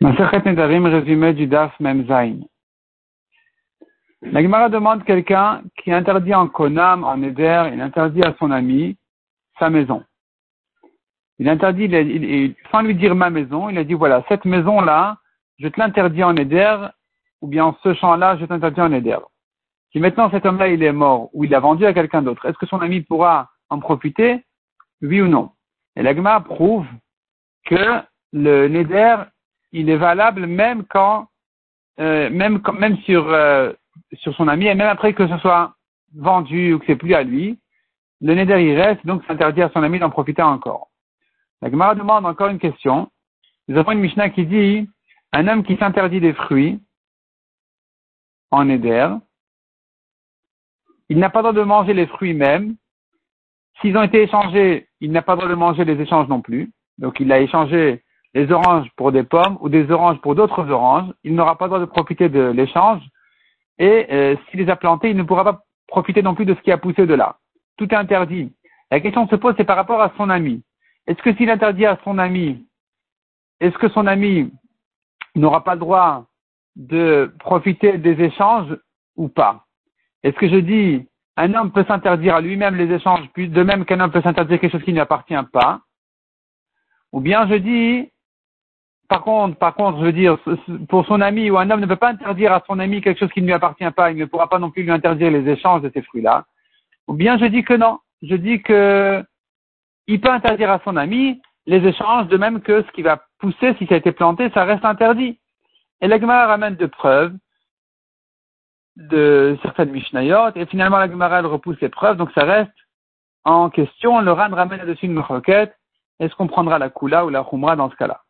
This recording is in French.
Masachet Nedarim, résumé du Daf Memzain. La Gemara demande quelqu'un qui interdit en Konam, en Eder, il interdit à son ami sa maison. Il interdit, il, sans lui dire ma maison, il a dit voilà, cette maison-là, je te l'interdis en Eder, ou bien ce champ-là, je t'interdis en Eder. Si maintenant cet homme-là, il est mort, ou il l'a vendu à quelqu'un d'autre, est-ce que son ami pourra en profiter? Oui ou non? Et la Gemara prouve que le Neder, il est valable même quand, euh, même, même sur, euh, sur son ami, et même après que ce soit vendu ou que c'est plus à lui, le Neder il reste, donc c'est interdit à son ami d'en profiter encore. La Gemara demande encore une question. Nous avons une Mishnah qui dit, un homme qui s'interdit des fruits en Neder, il n'a pas le droit de manger les fruits même. S'ils ont été échangés, il n'a pas le droit de manger les échanges non plus. Donc il a échangé les oranges pour des pommes ou des oranges pour d'autres oranges, il n'aura pas le droit de profiter de l'échange. Et euh, s'il les a plantés, il ne pourra pas profiter non plus de ce qui a poussé de là. Tout est interdit. La question se pose, c'est par rapport à son ami. Est-ce que s'il interdit à son ami, est-ce que son ami n'aura pas le droit de profiter des échanges ou pas? Est-ce que je dis, un homme peut s'interdire à lui-même les échanges, de même qu'un homme peut s'interdire quelque chose qui ne lui appartient pas? Ou bien je dis, par contre, par contre, je veux dire, pour son ami ou un homme ne peut pas interdire à son ami quelque chose qui ne lui appartient pas, il ne pourra pas non plus lui interdire les échanges de ces fruits-là. Ou bien je dis que non, je dis que il peut interdire à son ami les échanges, de même que ce qui va pousser, si ça a été planté, ça reste interdit. Et l'Agmara ramène de preuves de certaines Mishnayot, et finalement l'Agmara repousse les preuves, donc ça reste en question. Le Ran ramène là-dessus une requête. Est-ce qu'on prendra la Kula ou la Khumra dans ce cas-là?